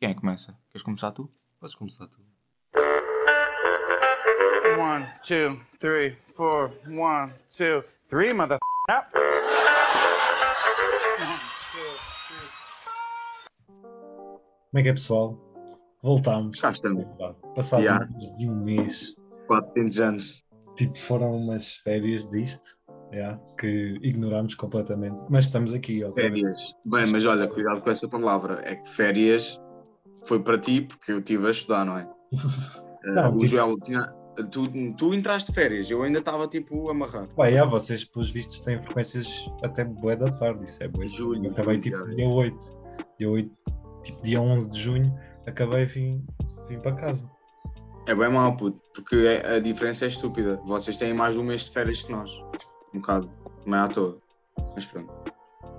Quem é que começa? Queres começar tu? Podes começar tu. One, two, three, four. One, two, three, mother. Up. Como é que é, pessoal? Voltámos. Cá estamos. Passado Yeah. mais de um mês. 400 anos. Tipo, foram umas férias disto. yeah, que ignorámos completamente. Mas estamos aqui. Férias. Bem, mas olha, cuidado com essa palavra. É que férias foi para ti, porque eu estive a estudar, não é? Eh, Não, o tipo- Joel. Tu, tu entraste de férias, eu ainda estava tipo amarrado. Pá, yeah, vocês, pelos vistos, têm frequências até bué da tarde. Isso é bué. Julho, Eu acabei tipo dia 8. Dia 8, tipo dia 11 de junho, acabei e vim, vim para casa. É bem mau, puto, porque é- a diferença é estúpida. Vocês têm mais um mês de férias que nós. Um bocado, não é à toa. Mas pronto.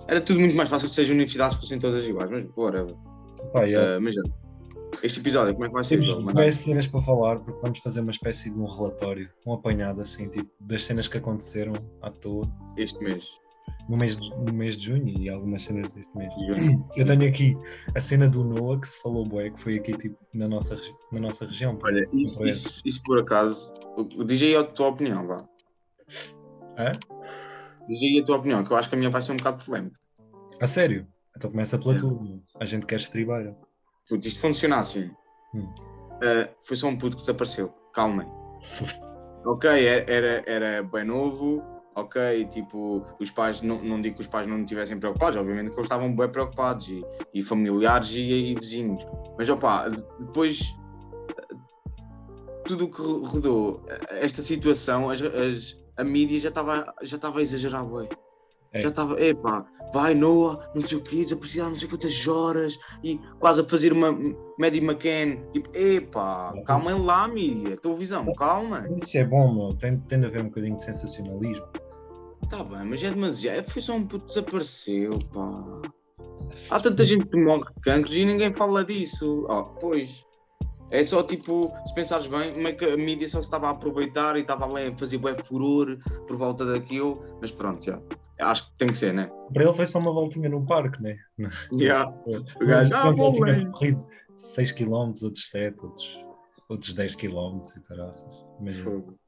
Era tudo muito mais fácil se as universidades fossem todas iguais, mas whatever. Pá, yeah. Eh, mas. Este episódio, como é que vai ser? Temos várias cenas para falar, porque vamos fazer uma espécie de um relatório, um apanhado assim, tipo, das cenas que aconteceram à toa Este mês. no mês de, no mês de junho e algumas cenas deste mês. Junho. Eu tenho aqui a cena do Noah que se falou bué, que foi aqui tipo na nossa, na nossa região. Olha, isso, isso, por acaso, diz aí a tua opinião, vá. Hã? Diz aí a tua opinião, que eu acho que a minha vai ser um bocado polémica. A sério? Então começa pela É. tua. A gente quer estribar. Puto, isto funciona assim. Hum. Uh, foi só um puto que desapareceu. Calmem. ok, era, era, era bem novo. Ok, tipo, os pais, não, não digo que os pais não estivessem preocupados, obviamente que eles estavam bem preocupados, e, e familiares e, e vizinhos. Mas opá, depois tudo o que ro- rodou esta situação, as, as- a mídia já estava já estava a exagerar, bué. É. Já estava, epá, vai Noah, não sei o quê, desapareceu há não sei quantas horas e quase a fazer uma Maddie McCann. Tipo, epá, calmem lá, mídia, televisão, calma. Isso é bom, meu. Tem, tem de haver um bocadinho de sensacionalismo. Tá bem, mas é demasiado. Foi só um puto que desapareceu, pá. Há tanta gente que morre de cancros e ninguém fala disso. Oh, pois. É só tipo, se pensares bem, como é que a mídia só se estava a aproveitar e estava ali a fazer bué furor por volta daquilo. Mas pronto, já. Acho que tem que ser, né? Para ele foi só uma voltinha no parque, né? Yeah. O gajo, ah, ele bem. percorrido 6 km, outros 7, outros, outros 10 km e caraças. Fogo.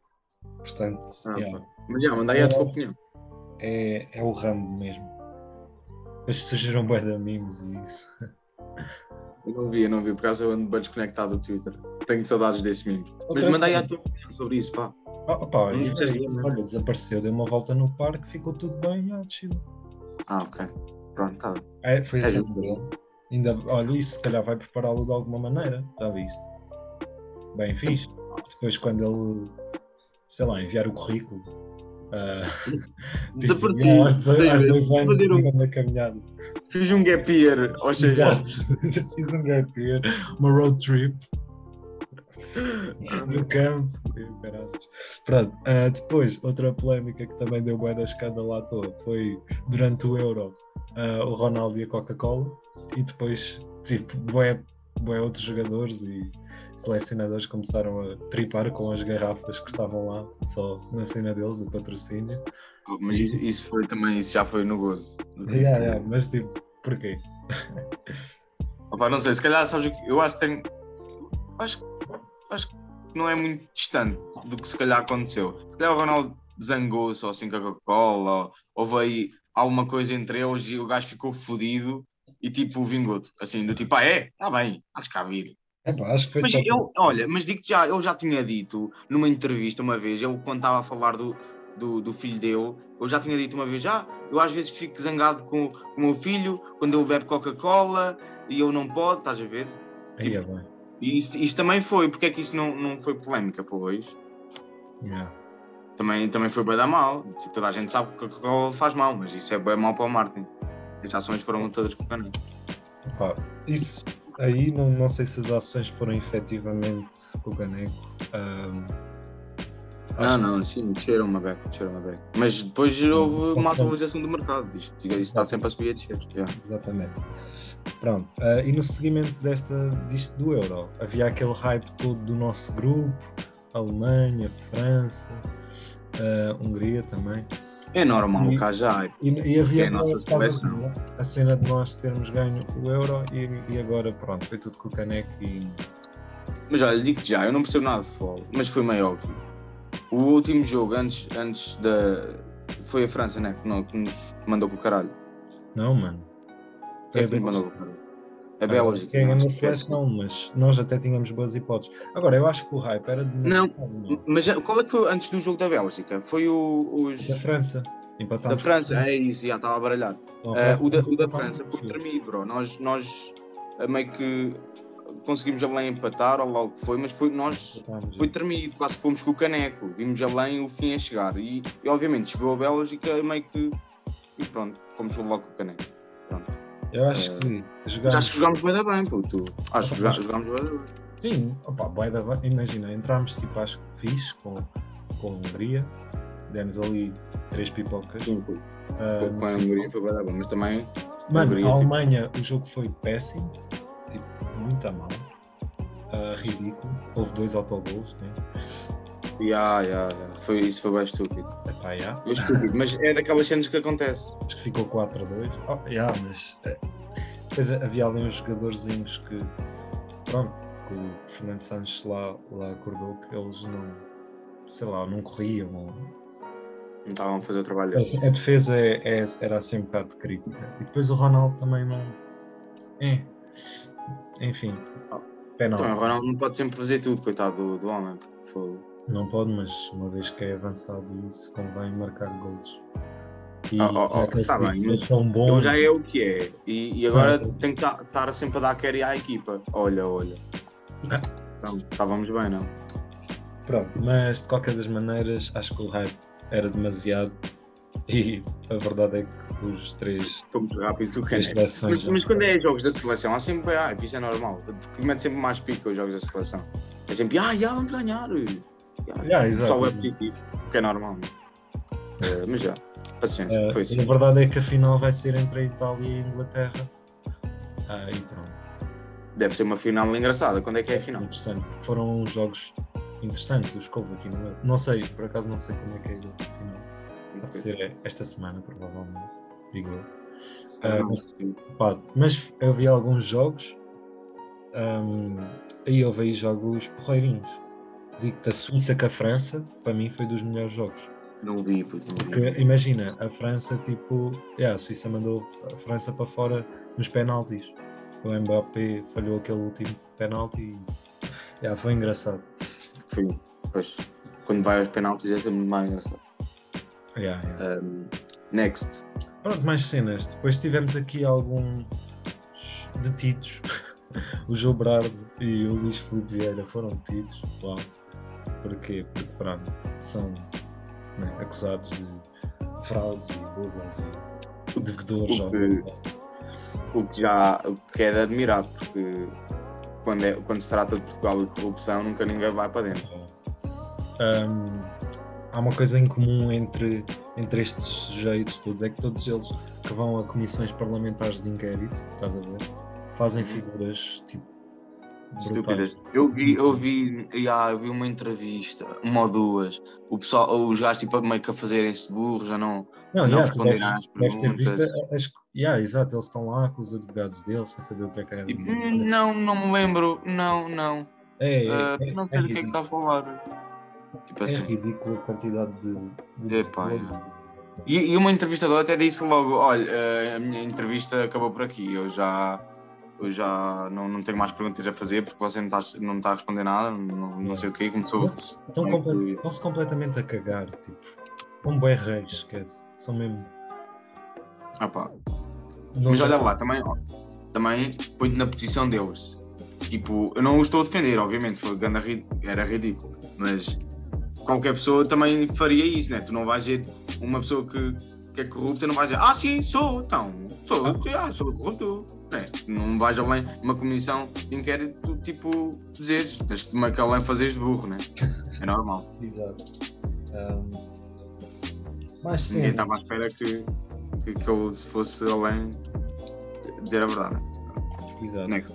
Portanto, Ah, yeah. Mas já, manda aí a tua opinião. é, é o ramo mesmo. Depois surgiram bué de memes e isso. Eu não vi, eu não vi, por causa eu ando bem desconectado do Twitter. Tenho saudades desse meme. Mas Outra manda aí a cena. tua opinião sobre isso, pá. Ah, pá, e é isso, olha, desapareceu, deu uma volta no parque, ficou tudo bem e ah, desceu. Ah, ok. Pronto, tá. É, foi É assim dele. Ainda, olha, isso se calhar vai prepará-lo de alguma maneira, já viste? Bem fixe. Depois quando ele, sei lá, enviar o currículo. ah, tipo, Desapareceu. há dois- há dois Fazer anos um- ainda na caminhada. Fiz um gap year, ou seja. Fiz um gap year, uma road trip no campo. Pronto, ah, depois, outra polémica que também deu bué da escândalo à toa foi durante o Euro ah, o Ronaldo e a Coca-Cola e depois, tipo, bué, bué outros jogadores e selecionadores começaram a tripar com as garrafas que estavam lá, só na cena deles, do patrocínio. mas isso foi também, isso já foi no gozo. Yeah, yeah, mas tipo, porquê? Opa, não sei, se calhar sabes o que eu acho que tem. Acho, acho que não é muito distante do que se calhar aconteceu. Se calhar o Ronaldo zangou-se ou assim com a Coca-Cola, ou, veio alguma coisa entre eles e o gajo ficou fodido e tipo vingou-te. Assim, do tipo, ah é? Está bem, acho que há vir. Epá, acho que foi Mas só. ele, olha, mas digo já, ele já tinha dito numa entrevista uma vez, ele quando estava a falar do, do, do filho dele, ele já tinha dito uma vez, ah, eu às vezes fico zangado com, com o meu filho quando ele bebe Coca-Cola e eu não pode, estás a ver? Aí é bem. E isso, isso também foi, porque é que isso não, não foi polémica, pois? Yeah. Também, também foi bem dar mal. Tipo, toda a gente sabe que Coca-Cola faz mal, mas isso é bem mal para o Martin. As ações foram todas com. Pá, isso aí não, não sei se as ações foram efetivamente com o Ganeco. Ahm, Não, não, sim, desceram uma beca, desceram uma beca. Mas depois houve uma atualização do mercado. Isto, isto está sempre a subir e a descer. já. Exatamente. Pronto. ah, e no seguimento desta, disto do Euro, havia aquele hype todo do nosso grupo, Alemanha, França, ah, Hungria também. É normal E- cá já. E, e havia É a a cena de nós termos ganho o Euro e, e agora pronto, foi tudo com o caneco e Mas olha, digo-te já, eu não percebo nada de futebol, mas foi meio óbvio. O último jogo antes, antes da. Foi a França, né? Que, não, que nos mandou com o caralho. não, mano. Quem Foi é a que nos mandou Bélgica. com o caralho? A Bélgica. Que é não, esquece. seleção, mas nós até tínhamos boas hipóteses. Agora, eu acho que o hype era de Não. não. Mas qual é que foi antes do jogo da Bélgica? Foi o, os. Da França. Da Empatámos França, é isso, já estava a baralhar. a Eh, França, o, da, o da França foi tremido, bro. Nós, nós eh, meio que conseguimos a Belém empatar, ou lá o que foi, mas foi, nós foi tremido, quase que fomos com o caneco. Vimos a Belém o fim a chegar. E, e, obviamente chegou a Bélgica meio que. E pronto, fomos logo com o caneco. Pronto. Eu acho Eh, que Acho jogámos. que jogámos bem bem, puto. Acho que jogámos bem bem. Sim, opa, bué da bem. imagina, entrámos tipo, acho que fixe com, com a Hungria, demos ali três pipocas. Sim, foi. Ah, Foi no com a. Hungria foi bem bem, mas também. Mano, Hungria, a tipo- Alemanha, o jogo foi péssimo, tipo, muito a mal, Ah, ridículo. Houve dois autogols, né? Ya, ya, ya. Foi, isso foi bem estúpido. Epá, já. Foi estúpido, mas é daquelas cenas que acontece. Acho que ficou 4-2. Oh, já, mas é, depois havia ali uns jogadorzinhos que, pronto, que o Fernando Santos lá, lá acordou que eles não, sei lá, não corriam. ou- Não estavam a fazer o trabalho deles. A defesa é- é- era assim um bocado de crítica. E depois o Ronaldo também não. É. Enfim. Penalti. Então, o Ronaldo não pode sempre fazer tudo, coitado do, do homem. Foi- Não pode, mas uma vez que é avançado isso, convém marcar gols. E Ah, oh, oh, aquele tá bem, mas é tão bom. Ele já é o que é. E, e agora Ah. tem que ta- estar sempre a dar carry à equipa. Olha, olha. Ah. Então, estávamos bem, não? Pronto, mas de qualquer das maneiras, acho que o hype era demasiado. E a verdade é que os três, Foi muito rápido do que três seleções. Mas, mas quando é jogos da seleção, há sempre hype, isso é normal. Porque mete sempre mais pica os jogos da seleção. É sempre, ah, já vamos ganhar. Já, Já, o exato. pessoal é positivo, porque é normal. não? Eh, mas já, paciência, Eh, foi assim. a verdade é que a final vai ser entre a Itália e a Inglaterra. Ah, e pronto. Deve ser uma final engraçada. Quando é que é a final? interessante. porque Foram jogos interessantes, os houve aqui Não sei, por acaso não sei quando é que é a final. Pode ser esta semana, provavelmente, digo eu. Ah, mas Pá, mas eu vi alguns jogos ahm, aí houve aí jogos porreirinhos. Digo-te a Suíça com a França, para mim foi dos melhores jogos. Não vi, puto, não vi. Porque imagina, a França tipo. Yeah, a Suíça mandou a França para fora nos penaltis. O Mbappé falhou aquele último penalti e yeah, foi engraçado. Foi, pois, quando vai aos penaltis é sempre mais engraçado. Yeah, yeah. Um, next. Pronto, mais cenas. Depois tivemos aqui alguns detidos. O João Brardo e o Luís Filipe Vieira foram detidos. Uau. Porquê? Porque pronto, são né, acusados de fraudes e burlas e devedores. O que-. O que já o que é de admirar, porque quando, é, quando se trata de Portugal e corrupção, nunca ninguém vai para dentro. Hum, há uma coisa em comum entre, entre estes sujeitos todos, é que todos eles que vão a comissões parlamentares de inquérito, estás a ver, fazem figuras tipo. Estúpidas. Eu vi, eu vi, já, eu vi uma entrevista, uma ou duas, o pessoal, os gajos tipo meio que a fazerem-se burros, já não. Não, não yeah, responderem às deves ter visto perguntas. as, yeah, exato, eles estão lá com os advogados deles sem saber o que é que é. Tipo, não, não me lembro, não, não. É, é, Ah, é, não é sei do que é que está a falar. Tipo é assim. ridículo a quantidade de. de Epá, devedores. E, e uma entrevistadora até disse logo: olha, eh, a minha entrevista acabou por aqui, eu já, eu já não, não tenho mais perguntas a fazer porque você não está, não está a responder nada, não, não sei o quê. Começou. Eles estão, comple- completamente a cagar, tipo. São bué reis, esquece. São mesmo. Ah, pá. não Mas olha lá, também, ó, também põe-te na posição deles. Tipo, eu não os estou a defender, obviamente, foi era ridículo, mas qualquer pessoa também faria isso, né? Tu não vais ver uma pessoa que, que é corrupta, não vais dizer, ah, sim, sou, então, sou, ah, sou corrupto. Né? Não vais além uma comissão de inquérito, tipo, dizeres, tens de uma que além fazeres de burro, né? É normal. Exato. Ahm, mas sim, Ninguém estava à espera que, que, que eu, se fosse além, dizer a verdade, né? exato. Né?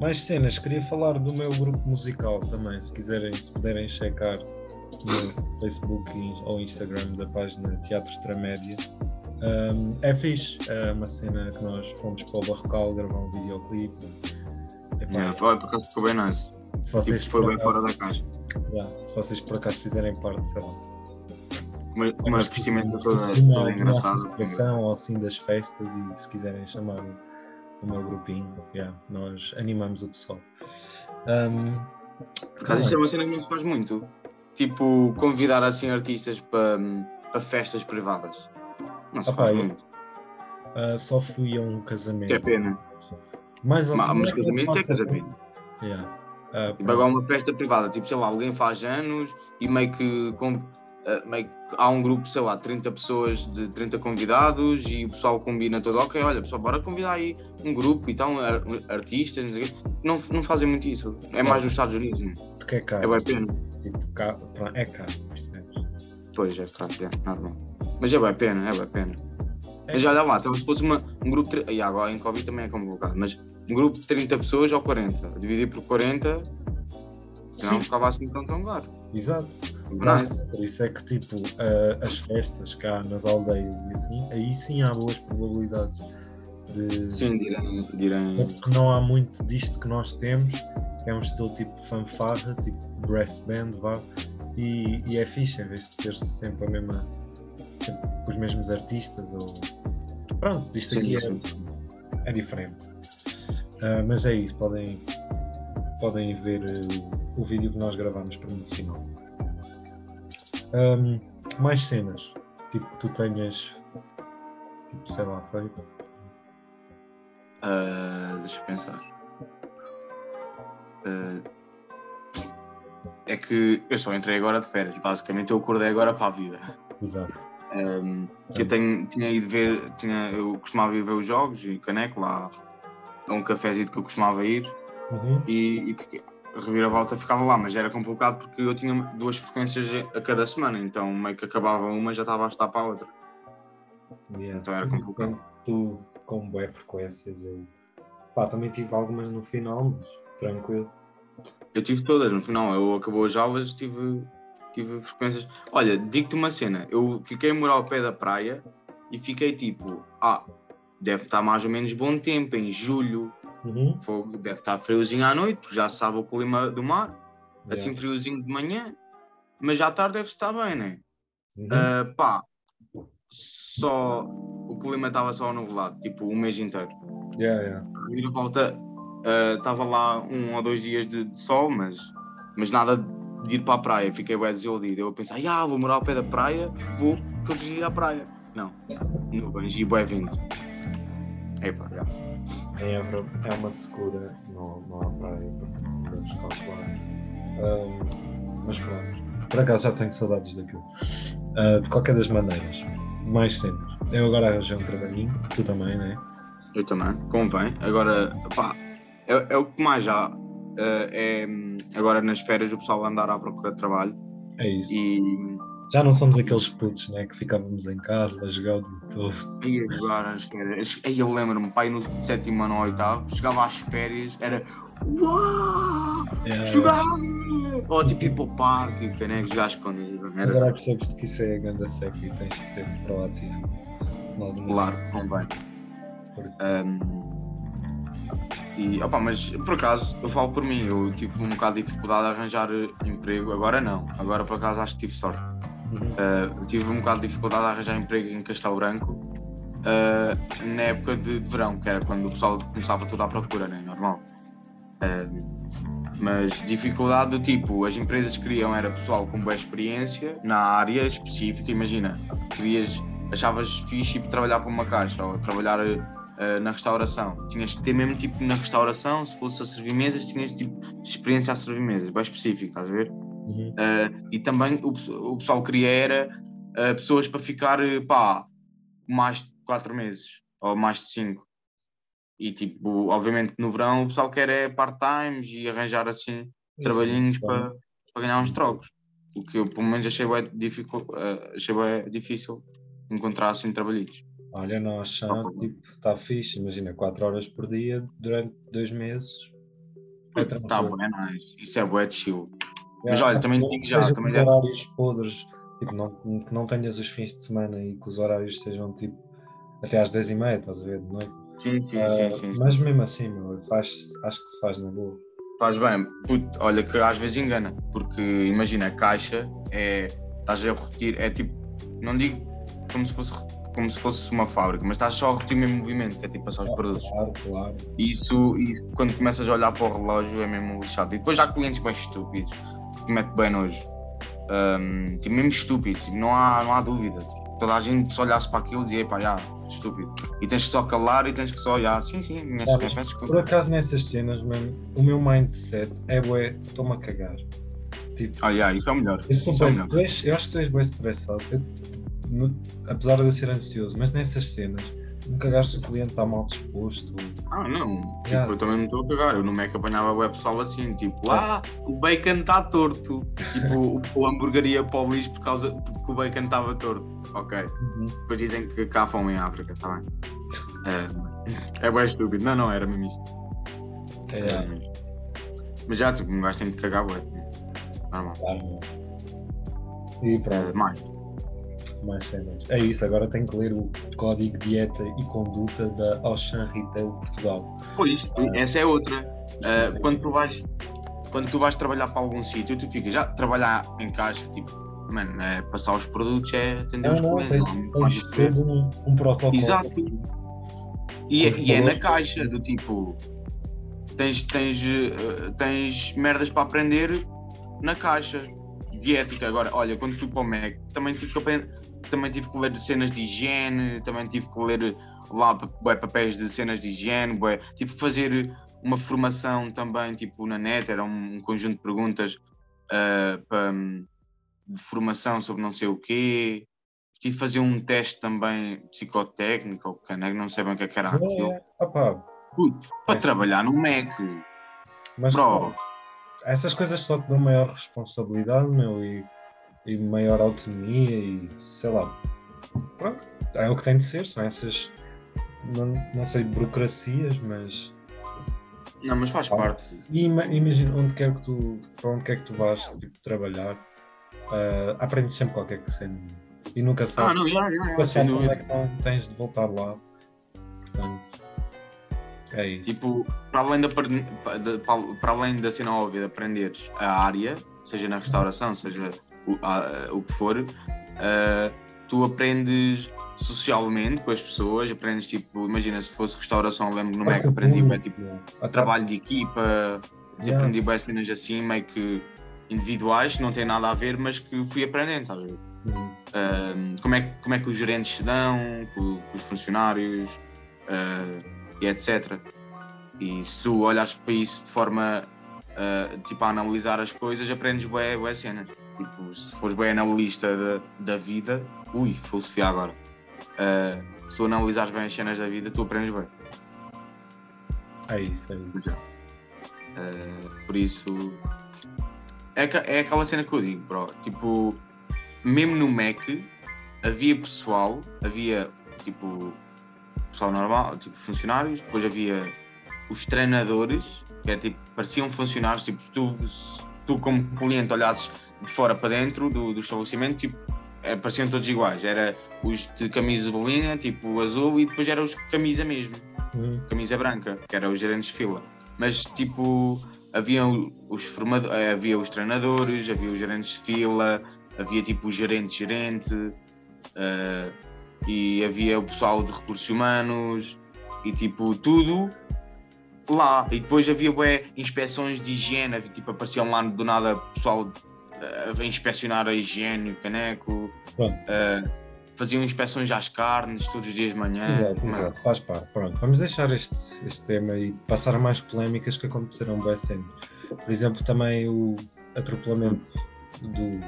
Mais cenas, queria falar do meu grupo musical também, se quiserem, se puderem checar no Facebook ou Instagram da página Teatro Extramédia. Um, é fixe, é uma cena que nós fomos para o Barrocal gravar um videoclipe. Yeah, foi, por acaso ficou bem nice. se vocês Tipo, foi bem fora da caixa. Yeah, se vocês por acaso fizerem parte, sei lá, Uma, uma Mas, vestimenta tipo, toda, uma, uma engraçada. associação ou assim das festas e se quiserem chamar o, o meu grupinho, yeah, nós animamos o pessoal. Um, Por acaso isto é uma cena que não se faz muito. Tipo, convidar assim artistas para, para festas privadas. Não se faz muito. uh, só fui a um casamento. Que é pena. Mas não mas é casamento é casamento. Yeah. Uh, Tipo, agora uma festa privada, tipo, sei lá, alguém faz anos e meio que, com- eh, meio que há um grupo, sei lá, 30 pessoas, de 30 convidados e o pessoal combina todo, ok, olha, pessoal, bora convidar aí um grupo e tal, ar- artistas, não. Não, não fazem muito isso. É mais nos Estados Unidos, não? Porque é é caro. bem pena. Tipo, cá- pronto, é caro, percebes? Pois é, claro, é normal. Mas é bem pena, é bem pena. É. Mas olha lá, então se fosse uma, um grupo, de, e agora em Covid também é complicado, mas um grupo de 30 pessoas ou 40, dividir por 40, senão Sim. ficava assim tão tão caro. Exato. Nossa, por isso é que, tipo, uh, as festas cá nas aldeias e assim, aí sim há boas probabilidades de. Sim, direm. direm... É porque não há muito disto que nós temos, é um estilo tipo fanfarra, tipo brass band, vá, e, e é fixe, em vez de ter sempre a mesma, sempre os mesmos artistas, ou pronto, isto aqui é, é diferente. Ah, mas é isso, podem, podem ver eh, o, o vídeo que nós gravamos promocional. Ahm, mais cenas, tipo que tu tenhas, tipo, sei lá, feito. Ah, deixa eu pensar. Ah, é que eu só entrei agora de férias, basicamente eu acordei agora para a vida. Exato. Um, que eu tenho, tinha ido ver, tinha, eu costumava ir ver os jogos e caneco lá a um cafezinho que eu costumava ir Uhum. e, e a reviravolta ficava lá, mas era complicado porque eu tinha duas frequências a cada semana, então meio que acabava uma já estava a estar para a outra. Yeah. Então era complicado. Tu, com boas frequências, eu pá, também tive algumas no final, mas tranquilo. Eu tive todas no final, eu acabou as aulas, tive, tive frequências. Olha, digo-te uma cena, eu fiquei a morar ao pé da praia e fiquei tipo, ah, deve estar mais ou menos bom tempo, em julho, Uhum. fogo, deve estar friozinho à noite, porque já sabe o clima do mar, Yeah. assim friozinho de manhã, mas à tarde deve estar bem, né? Uhum. Ah, pá, só o clima estava só nublado, tipo o mês inteiro. Yeah, yeah. A volta estava lá um ou dois dias de, de sol, mas, mas nada de ir para a praia. Fiquei bem desiludido. Eu a pensar, ah, vou morar ao pé da praia, vou todos os dias à praia. Não, nuvens e bué vindo. Epá, já. Em Évora é uma segura, não, não há praia para podemos calcular. Ahm, mas pronto, por acaso já tenho saudades daquilo. Ah, de qualquer das maneiras, mais cenas. Eu agora arranjei um trabalhinho, tu também, não é? Eu também, convém. Agora, pá, é, é o que mais já. eh, é agora nas férias o pessoal andar à procura de trabalho É isso. e, Já não somos aqueles putos, né? Que ficávamos em casa a jogar o dia todo. e agora as férias. Aí eu lembro-me, pai, no sétimo ano ou oitavo, chegava às férias, era Uau! É, Jogar! Ou tipo ir para o parque, canecos, jogar escondido. Era Agora percebes que isso é a grande seca e tens de ser proativo. claro, convém. Porque- Um, e, opa, mas por acaso, eu falo por mim, eu tive um bocado de dificuldade a arranjar eh, emprego, agora não, agora por acaso acho que tive sorte. Uhum. Uh, tive um bocado de dificuldade a arranjar emprego em Castelo Branco uh, na época de, de verão, que era quando o pessoal começava tudo à procura, né? normal. Uh, mas dificuldade do tipo, as empresas queriam era pessoal com boa experiência na área específica, imagina, querias, achavas fixe ir trabalhar para uma caixa ou trabalhar uh, na restauração. Tinhas que ter mesmo tipo na restauração, se fosse a servir mesas, tinhas tipo experiência a servir mesas, bem específico, estás a ver? Uhum. Uh, e também o, o pessoal queria era uh, pessoas para ficar pá, mais de 4 meses ou mais de 5. E tipo, obviamente no verão o pessoal quer é part-times e arranjar assim trabalhinhos Sim, para, para ganhar uns trocos. O que eu pelo menos achei bem difícil, uh, achei bem difícil encontrar assim trabalhinhos. Olha, nós já, tipo, está fixe, imagina, 4 horas por dia durante dois meses. É Tá tranquilo. bom, é nice. Isso é bué de chill. Mas olha, também digo já, também com já- horários podres, tipo, não, que não tenhas os fins de semana e que os horários sejam tipo até às 10h30, estás a ver? Não é? Sim, sim, Ah, sim, sim. Mas mesmo assim, meu, faz, acho que se faz na boa. Faz bem. Puto, olha que às vezes engana. Porque imagina, a caixa é. Estás a repetir, é tipo. Não digo como se fosse, como se fosse uma fábrica, mas estás só a repetir o mesmo movimento, que é tipo passar os produtos. Claro, claro. E isso, e quando começas a olhar para o relógio, é mesmo lixado. E depois há clientes bem estúpidos, que mete bem nojo. Um, tipo, mesmo estúpidos, tipo, não, há, não há dúvida. Tipo, toda a gente se olhasse para aquilo dizia, pá, já, estúpido. E tens que só calar e tens que só olhar, sim, sim, Sabes, peço Por acaso nessas cenas, mano, o meu mindset é bué, estou-me a cagar. Tipo, Ah, já, isso é o melhor. eu, sou Isso é o bué- melhor. eu acho que tu és bem estressado. Eu- no- apesar de eu ser ansioso, mas nessas cenas, me cagaste se o cliente está mal disposto. Ah, não. Tipo, eu também não estou a cagar. Eu no Mac apanhava o pessoal assim, tipo, ah, o bacon está torto. Tipo, o, o hamburgueria para o lixo por causa porque o bacon estava torto. Ok. Depois dizem que cá fome em África, está bem? É, é bem estúpido. Não, não, era mesmo isto. É, É, mas já, tipo, um gajo tem de cagar, ué. Normal. claro. E É, pronto, mais. Mais cenas. É isso, agora tenho que ler o Código Dieta e Conduta da Auchan Retail Portugal. Pois, essa é outra. Uh, é- quando, tu vais, quando tu vais trabalhar para algum sítio, tu ficas já trabalhar em caixa, tipo, mano, é passar os produtos, é atender Não, os clientes. não tens todo um, um protocolo. Exato. E, é- e é na caixa, do tipo, tens, tens, uh, tens merdas para aprender na caixa de ética. Agora, olha, quando fui para o Mac, também tive que aprender. Também tive que ler cenas de higiene, também tive que ler lá bué, papéis de cenas de higiene, bué. tive que fazer uma formação também, tipo na net, era um, conjunto de perguntas ah, pa- de formação sobre não sei o quê. Tive que fazer um teste também psicotécnico, ou caneco, não sei bem o que é que era aquilo. É, Puto, para É. trabalhar no Mac, mas bro, essas coisas só te dão maior responsabilidade, meu, e, e maior autonomia e sei lá. Pronto, é o que tem de ser, são essas, não, não sei, burocracias, mas. não, mas faz Ah. parte. E ima- imagina onde quer que tu, para onde quer que tu vás tipo, trabalhar, ah, aprendes sempre qualquer que cena. E nunca Ah, sabes. não, já, já, já, sem é que não tens de voltar lá. Portanto, é isso. Tipo, para além da, para- para além da cena óbvia de aprenderes a área, seja na restauração, seja o, a- o que for, ah, tu aprendes socialmente com as pessoas, aprendes tipo, imagina se fosse restauração, lembro no Mac Porque aprendi o bué, tipo, trabalho de equipa, Yeah. aprendi bué cenas assim, meio que individuais, que não têm nada a ver, mas que fui aprendendo, estás a ver? Hum, Um, como, é, que- como é que os gerentes se dão com, com os funcionários uh, e etc. E se tu olhas para isso de forma uh, tipo a analisar as coisas, aprendes bué cenas. Tipo, se fores bem analista da, da vida, ui, filosofia agora. Uh, se tu analisares bem as cenas da vida, tu aprendes bem. é isso, é isso. Uh, por isso é, é aquela cena que eu digo, bro. Tipo, mesmo no Mac havia pessoal, havia tipo pessoal normal, tipo funcionários, depois havia os treinadores, que é tipo, pareciam funcionários, tipo, tu, se tu como cliente olhasses de fora para dentro do, do estabelecimento, tipo, é, pareciam todos iguais. Era os de camisa de bolinha, tipo azul, e depois eram os de camisa mesmo Hum, camisa branca, que eram os gerentes de fila. Mas tipo, havia os formadores, havia os treinadores, havia os gerentes de fila, havia tipo o gerente-gerente, eh, e havia o pessoal de recursos humanos, e tipo, tudo lá. E depois havia bué, inspeções de higiene, havia, tipo, apareciam lá do nada pessoal eh, a inspecionar a higiene, o caneco, eh, faziam inspeções às carnes todos os dias de manhã. Exato, Mano, exato, faz parte. Pronto, vamos deixar este, este tema e passar a mais polémicas que aconteceram bem cenas. Por exemplo, também o atropelamento do,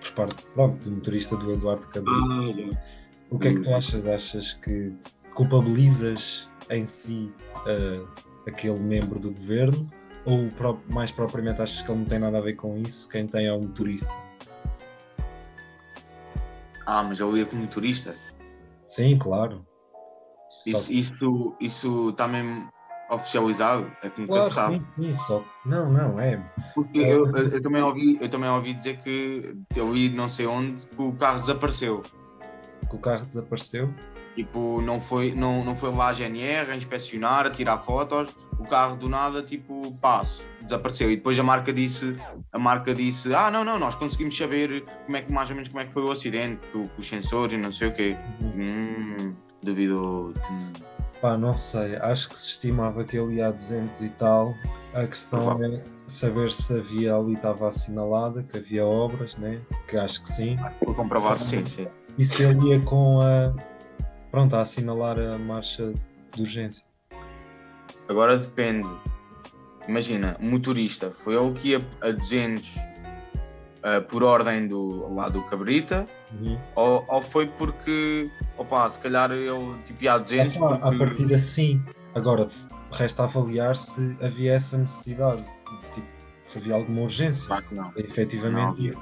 por parte pronto, do motorista do Eduardo Cabrita. Ah, O que é que tu achas? Achas que culpabilizas em si ah, aquele membro do governo? Ou mais propriamente achas que ele não tem nada a ver com isso? Quem tem é o motorista? Ah, mas eu ia como motorista. Sim, claro. Isso, isso, isso está mesmo. oficializado, é que nunca Claro, se sabe. sim, sim, só. Não, não, é. Porque eu, eu- eu também ouvi, eu também ouvi dizer que eu vi não sei onde que o carro desapareceu. Que o carro desapareceu. Tipo, não foi, não, não foi lá a GNR a inspecionar, a tirar fotos, o carro do nada, tipo, passo, desapareceu. E depois a marca disse, a marca disse, ah, não, não, nós conseguimos saber como é que, mais ou menos como é que foi o acidente, com, os sensores e não sei o quê. Hum, duvidoso. Hum. Pá, não sei. Acho que se estimava que ele ia a 200 e tal. A questão é saber se havia ali estava assinalada, que havia obras, né? Que acho que sim. Foi comprovado, sim, sim. E se ele ia com a. Pronto, a assinalar a marcha de urgência. Agora depende. Imagina, motorista, foi ele que ia a 200 ah, por ordem do, lá do Cabrita, Uhum. ou, ou foi porque, opa, se calhar ele tipo, ia a É 200 só, a porque... partida sim. Agora, resta avaliar se havia essa necessidade. De, tipo, se havia alguma urgência. Claro que não. Efetivamente, ia.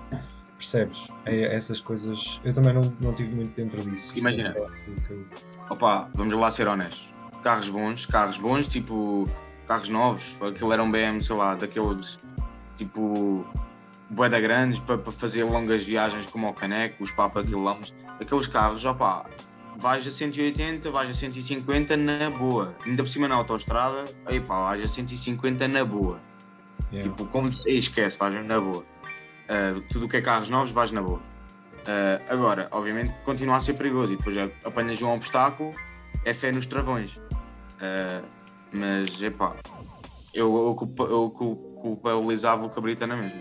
Percebes? É, essas coisas. Eu também não, não tive muito dentro disso. É Imagina. Opa, vamos lá ser honestos. Carros bons, carros bons, tipo carros novos, aquilo era um BM, sei lá, daqueles tipo boeda grandes para fazer longas viagens como ao Caneco, os Papa quilómetros, aqueles carros, opá, vais a 180, vais a 150 na boa, ainda por cima na autoestrada, aí pá, vais a 150 na boa. Yeah. Tipo, como esquece, vais na boa. Ah, tudo o que é carros novos, vais na boa. Ah, agora, obviamente, continua a ser perigoso e depois apanhas um obstáculo, é fé nos travões. Ah, mas, epá, eu, eu, culpa- eu cu- culpabilizava o Cabrita na mesma.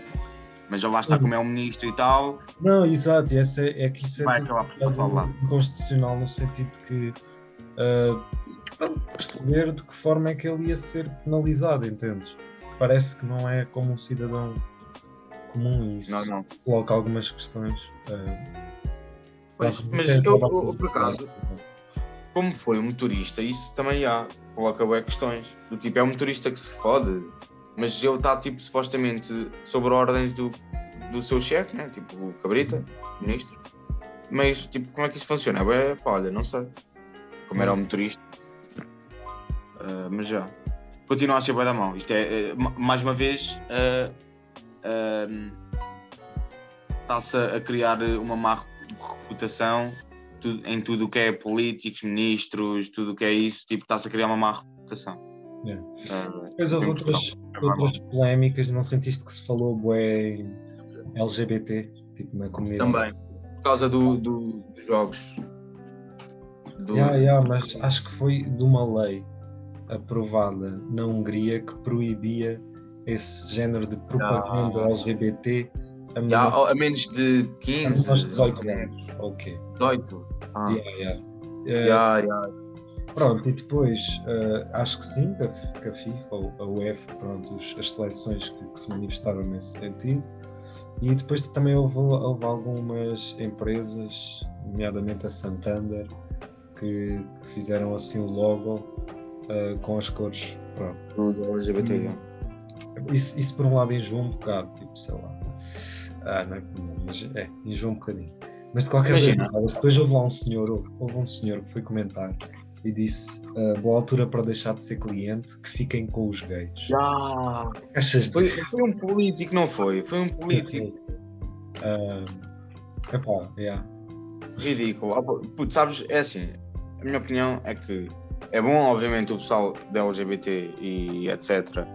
Mas já lá está, como é um ministro e tal, Não, exato, e essa é, é que isso é vai tudo acabar por falar. inconstitucional no sentido de que pronto, perceber de que forma é que ele ia ser penalizado, entendes? Parece que não é como um cidadão comum e isso Não, não. coloca algumas questões. Mas, pronto, mas eu, eu, por acaso, como foi um motorista, isso também há, coloca bem questões. Do tipo, é um motorista que se fode, mas ele está tipo supostamente sobre ordens do, do seu chefe, né? Tipo o Cabrita, o ministro. Mas tipo, como é que isso funciona? É, pá, olha, não sei. Como era o motorista. Ah, mas já. Continua a ser bem da mão. Isto é, ma- mais uma vez, ah, está-se a criar uma má reputação em tudo o que é políticos, ministros, tudo o que é isso, tipo, está-se a criar uma má reputação. Yeah. Ah, Depois houve outras, outras polémicas, não sentiste que se falou bué em LGBT, tipo na comunidade? Também, por causa do, do- dos jogos. Do, Yeah, yeah, mas acho que foi de uma lei aprovada na Hungria que proibia esse género de propaganda Ah. LGBT a Já, menores a menos de a 15, menores de 18 anos. Ok. 18. Ah, Yeah, yeah. Já. Pronto, e depois eh, acho que sim, que a, que a FIFA ou a UEFA, pronto, os- as seleções que, que se manifestaram nesse sentido. E depois também houve, houve algumas empresas, nomeadamente a Santander, que, que fizeram assim o logo eh, com as cores. Pronto. Do LGBT. já. Isso, isso por um lado enjoa um bocado, tipo, sei lá. Ah, não é mas é, enjoa um bocadinho. Mas de qualquer Imagina. maneira, depois houve lá um senhor, houve, houve um senhor que foi comentar e disse: ah, boa altura para deixar de ser cliente, que fiquem com os gays. Já. Achas Foi, foi um político, não foi? Foi um político Ah, epá, yeah. ridículo. Ah, Putz, sabes, é assim, a minha opinião é que é bom, obviamente, o pessoal da LGBT e etc.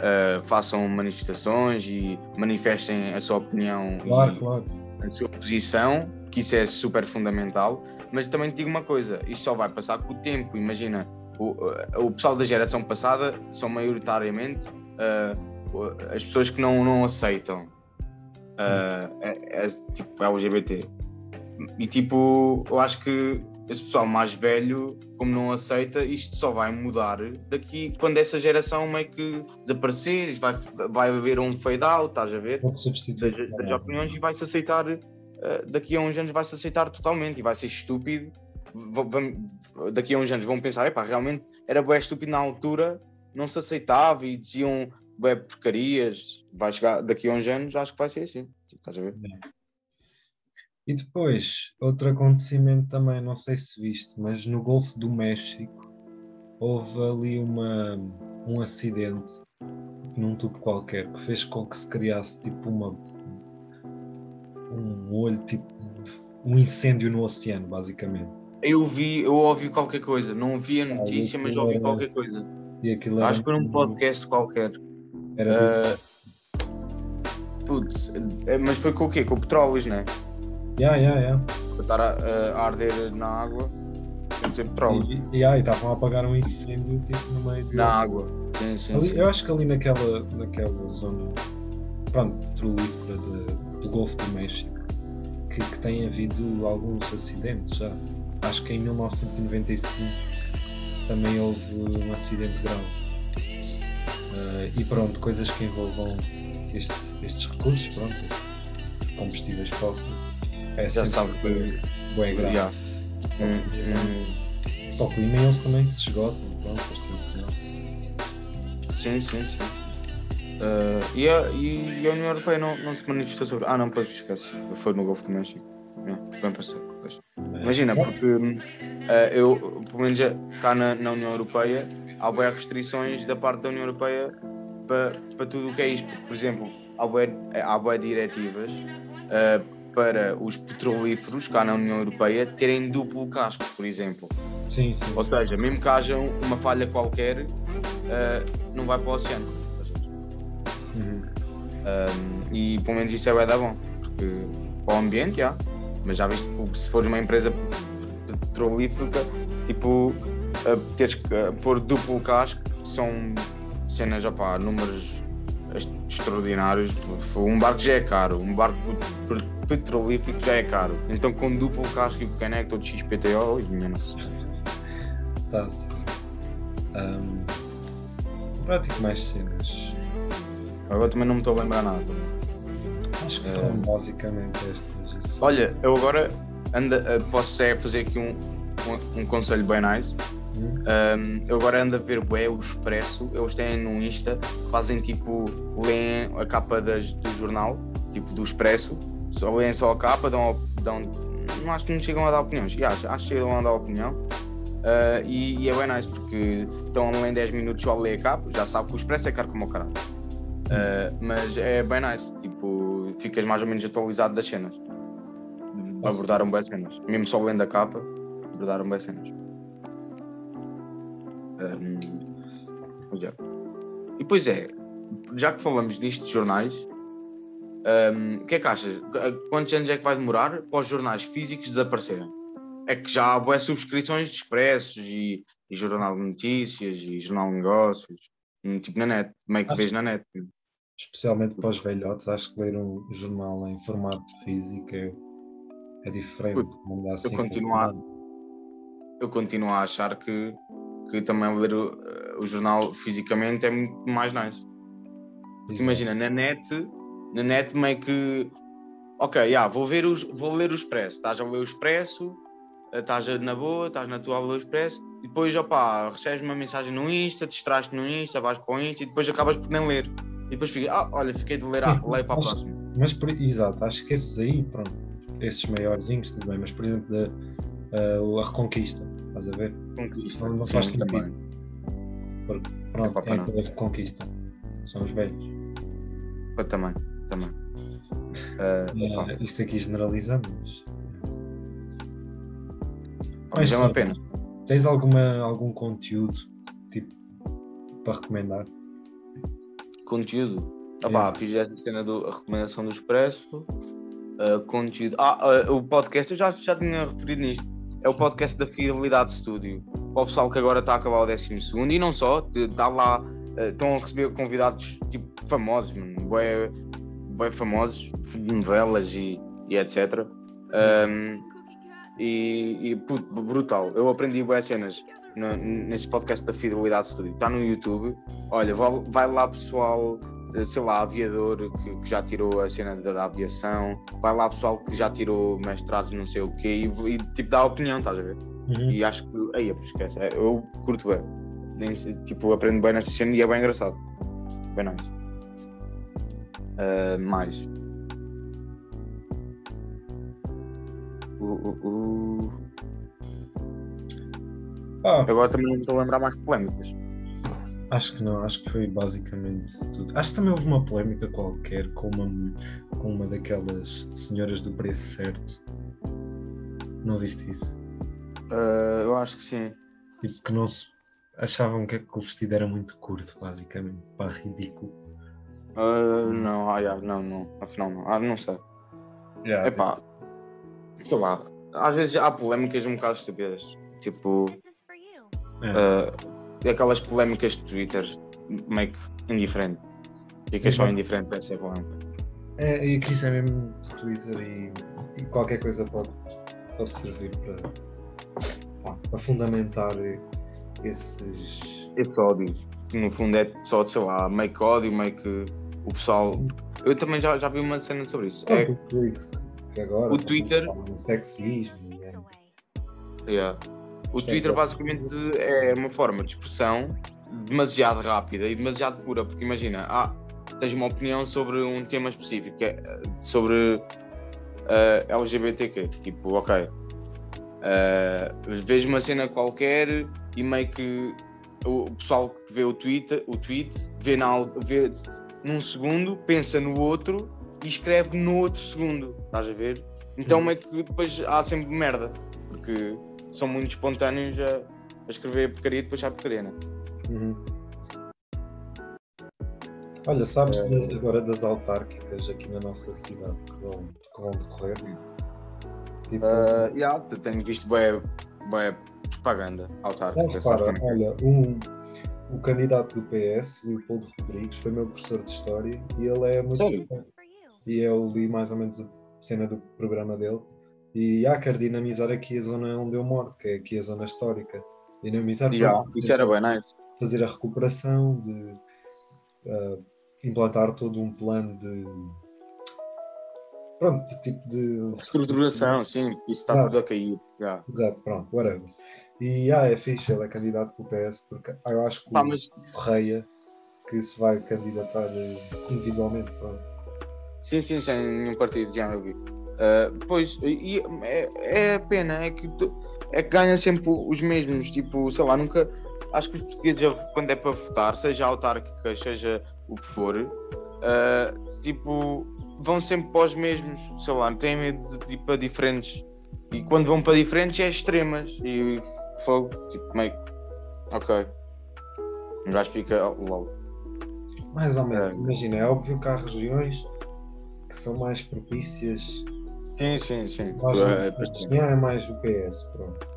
eh, façam manifestações e manifestem a sua opinião Claro, claro. a sua posição, que isso é super fundamental, mas também te digo uma coisa, isto só vai passar com o tempo, imagina, o, o pessoal da geração passada são maioritariamente o- as pessoas que não, não aceitam ah, é, é, tipo LGBT. E tipo, eu acho que esse pessoal mais velho, como não aceita, isto só vai mudar daqui quando essa geração meio que desaparecer, vai, vai haver um fade out, estás a ver? Das, das opiniões e vai-se aceitar, eh, daqui a uns anos vai-se aceitar totalmente e vai ser estúpido. Daqui a uns anos vão pensar, epá, realmente era bué estúpido na altura, não se aceitava e diziam bué porcarias. Vai chegar, daqui a uns anos acho que vai ser assim. Estás a ver? E depois, outro acontecimento também, não sei se viste, mas no Golfo do México houve ali uma, um acidente num tubo qualquer que fez com que se criasse tipo uma um olho tipo um incêndio no oceano basicamente Eu vi, eu ouvi qualquer coisa. Não vi a Ah, notícia, mas ouvi era- qualquer coisa. era, Acho que foi num podcast qualquer. era Ah, putz, é, mas foi com o quê? Com petróleos, né? Yeah, yeah, yeah. Para estar a, a arder na água. Tem de ser petróleo. E, ah, e estavam a apagar um incêndio tipo no meio do Na água. Sim, sim, Ali- sim. eu acho que ali naquela, naquela zona pronto, petrolífera de- do Golfo do México que, que tem havido alguns acidentes já. Acho que em 1995 também houve um acidente grave. Ah, e pronto, coisas que envolvam este- estes recursos, pronto, combustíveis fósseis. É Já sabe que. bué grave. Yeah. Hum, hum. Para o clima eles também se esgotam, pronto, parecendo que não. Sim, sim, sim. Ah, e, a, e a União Europeia não, não se manifestou sobre. Ah, não, pois esquece. Foi no Golfo do México. Yeah, bem parecido. Mas- Imagina, porque ah, eu, pelo menos eh, cá na, na União Europeia, há bem restrições da parte da União Europeia para, para tudo o que é isto. Por exemplo, há bem, há bué diretivas ah, para os petrolíferos cá na União Europeia terem duplo casco, por exemplo. Sim, sim. Ou seja, mesmo que haja uma falha qualquer, ah, não vai para o oceano. Uhum. Um, e pelo menos isso é bué da bom, porque para o ambiente, já. Mas já viste que se fores uma empresa petrolífera, tipo, uh, teres que uh, pôr duplo casco, são cenas, opá, números extraordinários. Tipo, Um barco já é caro, um barco pe- petrolífero já é caro. Então com duplo casco e é todo XPTO, e minha nossa. Tá sim. Um, prático mais cenas. Agora também não me estou a lembrar nada. Acho que É. foram basicamente estas. assim. Olha, eu agora anda, uh, posso é fazer aqui um, um, um conselho bem nice. Hum? Um, eu agora ando a ver bué, o Expresso, eles têm no Insta, fazem tipo, leem a capa das, do jornal, tipo do Expresso, só leem só a capa, dão, dão não acho que não chegam a dar opiniões, e acho, que chegam a dar opinião. Uh, e, e é bem nice porque estão a ler 10 minutos só a ler a capa, já sabe que o Expresso é caro como o caralho. Uh, mas é bem nice, tipo, ficas mais ou menos atualizado das cenas. Abordaram bem cenas, mesmo só lendo a capa, abordaram bem cenas. Um, pois é. E pois é, já que falamos disto de jornais, um, o que é que achas? Qu- Quantos anos é que vai demorar para os jornais físicos desaparecerem? É que já há boas subscrições de expressos e, e jornal de notícias e jornal de negócios, hum, tipo na net, meio que Acho- vês na net. Especialmente para os velhotes, acho que ler um jornal em formato físico é, é diferente. Puto, dá assim continuo a- Eu continuo a achar que, que também ler o, eh, o jornal fisicamente é muito mais nice. Exato. Imagina, na net, na net meio que. Ok, yeah, vou, ver os, vou ler o Expresso. Estás a ler o Expresso, eh, estás a- na boa, estás na tua a ler o Expresso, e depois, opá, recebes uma mensagem no Insta, distraste no Insta, vais para o Insta e depois acabas por nem ler. E depois fica, ah, olha, fiquei de ler, ah, leio para a próxima. Mas, por, exato, acho que esses aí, pronto, esses maiorzinhos, tudo bem, mas por exemplo, da, ah, a Reconquista, estás a ver? Não, não Sim, faz sentido. também. Pronto, Epá, é não. pela Reconquista. São os velhos. Eu também, também. Ah, opá, isto aqui generalizando, mas. é uma sim, pena. Tens alguma, algum conteúdo tipo para recomendar? Conteúdo. Ah, Yeah. pá, fiz essa cena da recomendação do Expresso. Uh, conteúdo. Ah, uh, o podcast, eu já, já tinha referido nisto. É o podcast da Fidelidade Studio. Para o pessoal que agora está a acabar o 12 e não só, está lá, uh, estão a receber convidados tipo famosos, mano, bué, bué famosos, novelas e, e etc. Um, e, e puto, brutal. Eu aprendi boas cenas no, nesse podcast da Fidelidade Studio. Está no YouTube. Olha, vai, lá pessoal, eh, sei lá, aviador que, que já tirou a cena da, da aviação. Vai lá pessoal que já tirou mestrados, não sei o quê, e, e, tipo dá opinião, estás a ver? Uhum. E acho que. Aí, esquece. é, Eu curto bem. Tipo, aprendo bem nessa cena e é bem engraçado. Bem nice. Ah, mais. Uh, uh, uh. Ah, Agora também não estou a lembrar mais de polémicas. acho que não, acho que foi basicamente tudo. Acho que também houve uma polémica qualquer com uma, com uma daquelas senhoras do preço certo. Não viste isso? Ah, eu acho que sim. Tipo, que não se achavam que, que o vestido era muito curto, basicamente. Pá, ridículo. Ah, não, ah, yeah, não, não, afinal não. Ah, não sei. Yeah, É pá, sei lá, às vezes há polémicas um bocado estúpidas. Tipo, é. ah, aquelas polémicas de Twitter, meio que indiferente. Ficas só Exato. indiferente para essa polémica. É, e aqui isso é mesmo de Twitter e, e qualquer coisa pode, pode servir para, para fundamentar esses. Esse ódio, que no fundo é só, sei lá, meio que ódio, meio que o pessoal. Eu também já, já vi uma cena sobre isso. É, que, que- que agora O Twitter- no sexismo. é. yeah. O Sim, Twitter claro. basicamente é uma forma de expressão demasiado rápida e demasiado pura, porque imagina, ah, tens uma opinião sobre um tema específico, que é, sobre eh, LGBTQ, tipo, ok, eh, vejo uma cena qualquer e meio que o pessoal que vê o tweet, o tweet vê, na, vê num segundo, pensa no outro e escreve no outro segundo, estás a ver? Então Uhum. meio que depois há sempre merda, porque são muito espontâneos a, a escrever porcaria e depois há porcaria, né? Uhum. Olha, sabes É. de- agora das autárquicas aqui na nossa cidade que vão, que vão decorrer? Tipo, Uh, yeah, tenho visto bem, bem propaganda não, autárquica, repara, sabes também. olha, um, o candidato do PS, Leopoldo Rodrigues, foi meu professor de História e ele é muito. Sério? E eu li mais ou menos a cena do programa dele e ah, quer dinamizar aqui a zona onde eu moro, que é aqui a zona histórica. Dinamizar Yeah, isso era bem nice. fazer a recuperação, de ah, implantar todo um plano de pronto, de tipo de Estruturação, sim, isso está Ah. tudo a cair. Yeah. Exato, pronto, whatever. E ah, é fixe, ele é candidato pelo PS, porque ah, eu acho que Pá, o mas Correia que se vai candidatar eh, individualmente, pronto. sim, sim, sem nenhum partido, já eu vi. Uh, pois, e, é, é a pena, é que, tu- é que ganha sempre os mesmos, tipo, sei lá, nunca. Acho que os portugueses, quando é para votar, seja autárquicas, seja o que for, uh, tipo, vão sempre para os mesmos, sei lá, têm medo de ir para diferentes. E quando vão para diferentes é extremas. E fogo, tipo, meio. Ok. O gajo fica. lol. Mais ou menos, É. imagina, é óbvio que há regiões que são mais propícias, Sim, sim, sim. É, a região é mais o PS, pronto.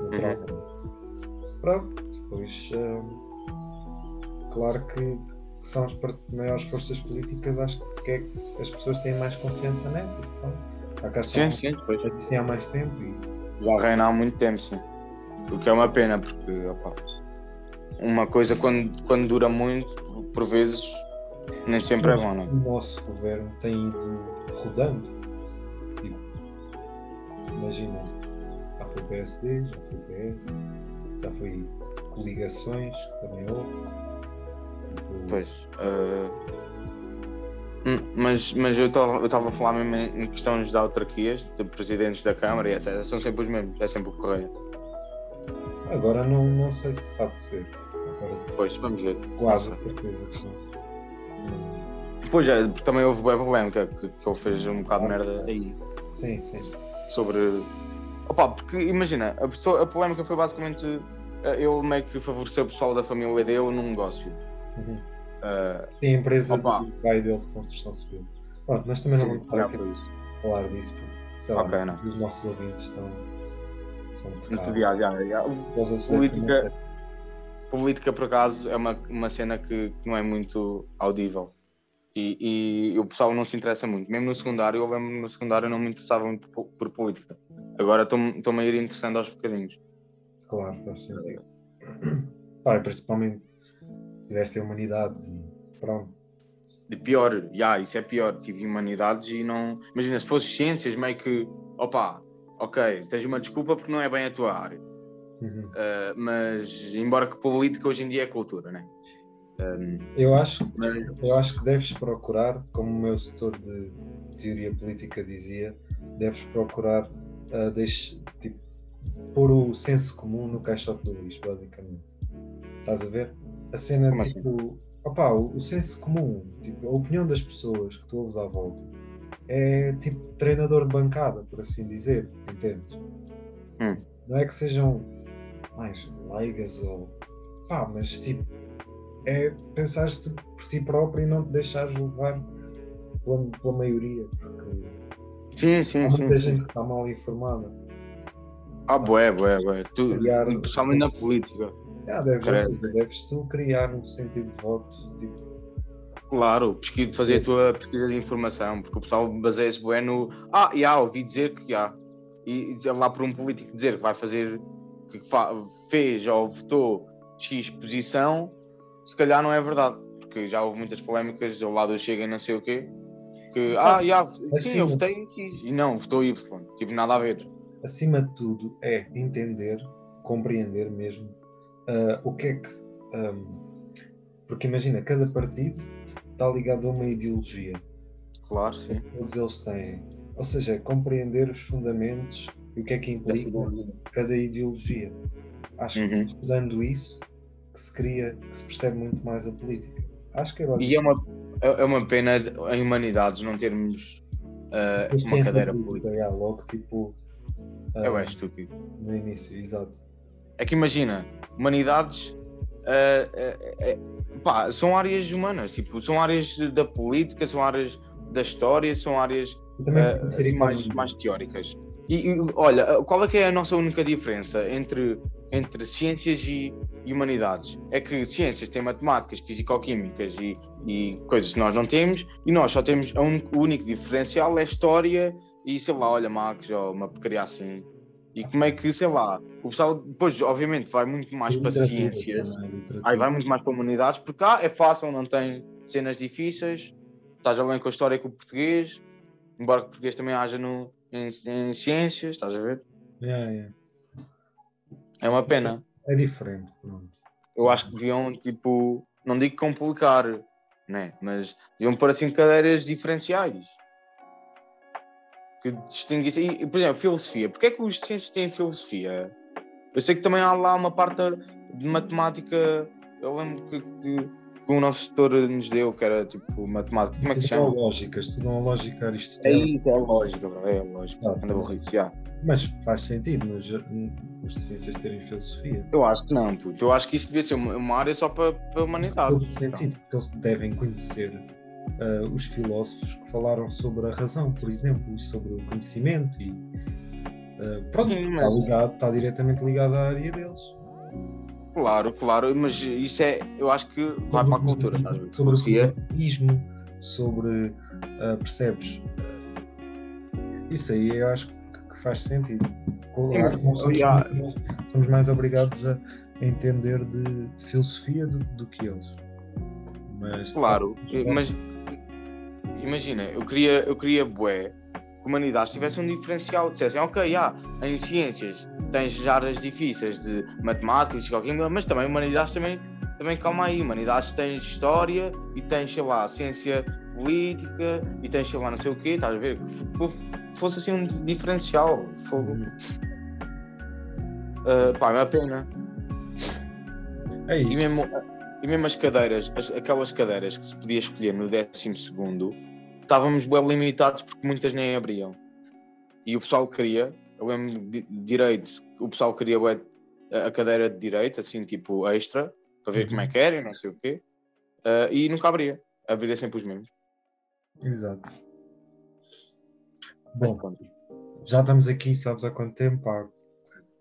Uhum. Pronto, depois hum, claro que são as maiores forças políticas, acho que é que as pessoas têm mais confiança nessa. Pronto. Cá sim, estão, sim, pois. existem há mais tempo e Já reina há muito tempo, sim. O que é uma pena, porque opa, uma coisa quando, quando dura muito, por vezes, nem sempre é bom, não é? o nosso governo tem ido rodando. Tipo, imagina, já foi PSD, já foi PS, já foi coligações, que também houve. Pois. hum, mas, mas eu estava a falar mesmo em questões de autarquias, de presidentes da Câmara e etc. São sempre os mesmos, é sempre o Correio. Agora não, não sei se sabe ser. Agora Pois, vamos ver. quase a certeza que não. Não- Pois é, porque também houve boa polémica que, que ele fez um bocado de merda aí. Sim, sim. sobre. Opa, porque imagina, a, pessoa, a polémica foi basicamente eh, ele meio que favoreceu o pessoal da família dele num negócio. Uhum. Tem a empresa Opa. do pai dele de construção civil. Pronto, mas também não sim, vamos falar, falar disso porque, sei lá, Ok, não. os nossos ouvintes estão. São Muito já, já, já. Política-. Política, por acaso, é uma, uma cena que, que não é muito audível. E, e o pessoal não se interessa muito. Mesmo no secundário, eu lembro no secundário não me interessava muito por, por política. Agora estou-me a ir interessando aos bocadinhos. Claro, faz sentido. E principalmente se tivesse humanidades e pronto. De pior, já, isso é pior. Tive humanidades e não. Imagina, se fosse ciências, meio que. Opa, ok, tens uma desculpa porque não é bem a tua área. Uhum. Uh, mas, embora que política hoje em dia é cultura, né? Um, Eu, acho, mas, eu acho que deves procurar, como o meu setor de teoria política dizia, deves procurar uh, deixe- tipo, pôr o senso comum no caixote do lixo, basicamente. Estás a ver? A cena, Como assim? tipo, opá, o, o senso comum, tipo, a opinião das pessoas que tu ouves à volta é tipo treinador de bancada, por assim dizer, entendes? Hum. Não é que sejam mais leigas ou pá, mas tipo, é pensares tu por ti próprio e não te deixares levar pela, pela maioria, porque Sim, sim, há muita sim. gente que está mal informada. Ah, bué, bué, bué. Tu, principalmente na política. Ah, seja, deves tu criar um sentido de voto, tipo, Claro, pesquisa, fazer a tua pesquisa de informação, porque o pessoal baseia-se bué no. Ah, já, ouvi dizer que já. E e lá por um político dizer que vai fazer, que fa- fez ou votou X posição, se calhar não é verdade, porque já houve muitas polémicas ao lado do Chega e não sei o quê. Que, ah, já, sim, assim- eu votei X e não, votou Y, tive nada a ver. acima de tudo, é entender, compreender mesmo ah, o que é que. ahm, porque imagina, cada partido está ligado a uma ideologia. Claro, sim. Todos eles têm. Ou seja, é compreender os fundamentos e o que é que implica cada ideologia. Acho Uhum. que estudando isso que se cria, que se percebe muito mais a política. Acho que é E é uma, é é uma pena em humanidades não termos ah, uma cadeira política, política. yeah, logo tipo. Eu ah, é estúpido. No início, exato. É que imagina, humanidades ah, ah, pá, são áreas humanas, tipo, são áreas da política, são áreas da história, são áreas mais, mais teóricas. E, e, olha, qual é que é a nossa única diferença entre, entre ciências e, e humanidades? É que ciências têm matemáticas, fisicoquímicas e, e coisas que nós não temos, e nós só temos a un- o único diferencial é história e sei lá, olha, Max, ou uma porcaria assim. E como é que, sei lá, o pessoal depois, obviamente, vai muito mais literatura. Aí vai muito mais para humanidades, porque cá é fácil, não tem cenas difíceis, estás a bem com a história com o português, embora que o português também haja no, em, em ciências, estás a ver? Yeah, yeah. É uma pena. É diferente. Pronto. Eu acho que deviam, tipo, não digo complicar, né? mas deviam pôr assim cadeiras diferenciais. Que. E, por exemplo, filosofia. Porquê é que os ciências têm filosofia? Eu sei que também há lá uma parte de matemática. Eu lembro que, que, que o nosso tutor nos deu, que era tipo matemática. Como é que se Estudam a chama? lógica, estudam a lógica É aristotélica. isso, é lógica, bro. É lógica. Ah, Anda burrice, já. Mas faz sentido nos, os de ciências terem filosofia. Eu acho que não, puto. Eu acho que isso devia ser uma, uma área só para, para a humanidade. Faz sentido, porque eles devem conhecer ah, os filósofos que falaram sobre a razão, por exemplo, e sobre o conhecimento e ah, pronto, Sim, está, ligado, está diretamente ligado à área deles. Claro, claro, mas isso é, eu acho que vai Sobre para a cultura. ver? Sobre o positivismo, sobre ah, percebes? Isso aí eu acho que faz sentido. Claro, Sim, somos, mais- somos mais obrigados a entender de, de filosofia do, do que eles. Mas, Claro, de facto, mas imagina, eu queria, eu queria bué que a humanidade tivesse um diferencial, dissessem, ok, já, em ciências tens áreas difíceis de matemática, fisicoquímica, mas também humanidades também, também calma aí, humanidades tens história e tens, sei lá, ciência política e tens, sei lá, não sei o quê, estás a ver? Que fosse assim um diferencial. Fogo. Ah, pá, é uma pena. É E isso. mesmo, e mesmo as cadeiras, as- aquelas cadeiras que se podia escolher no 12 estávamos bem limitados porque muitas nem abriam. E o pessoal queria, eu lembro de direito, o pessoal queria a cadeira de direito, assim, tipo extra, para ver Uhum. como é que era e não sei o quê. Ah, e nunca abria. Abria sempre os mesmos. Exato. Bom, já estamos aqui, sabes há quanto tempo? Há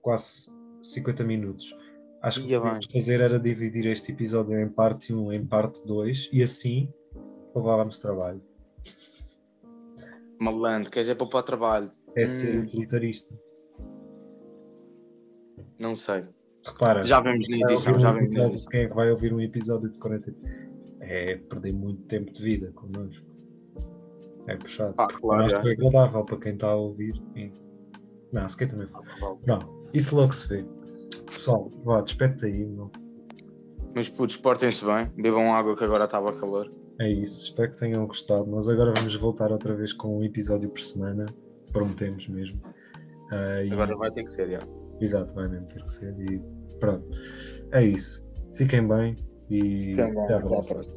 quase 50 minutos. Acho que o que podíamos fazer era dividir este episódio em parte 1 em parte 2 e assim levávamos trabalho. Malandro, queres é para o trabalho? É Hum. ser utilitarista. Não sei. Repara, Já vemos na edição, ouvir já um vemos episódio- quem é que vai ouvir um episódio de 40 É perder muito tempo de vida connosco. É puxado. Ah, claro, que é agradável para quem está a ouvir. Não, se quer também. Não, isso logo se vê. Pessoal, vá, despete aí, meu. Mas putos, portem-se bem, bebam água que agora estava calor. É isso, espero que tenham gostado. Nós agora vamos voltar outra vez com um episódio por semana. Prometemos mesmo. Ah, e Agora vai ter que ser, já. Exato, vai mesmo ter que ser. E pronto. É isso. Fiquem bem e Fiquem bem, até à próxima.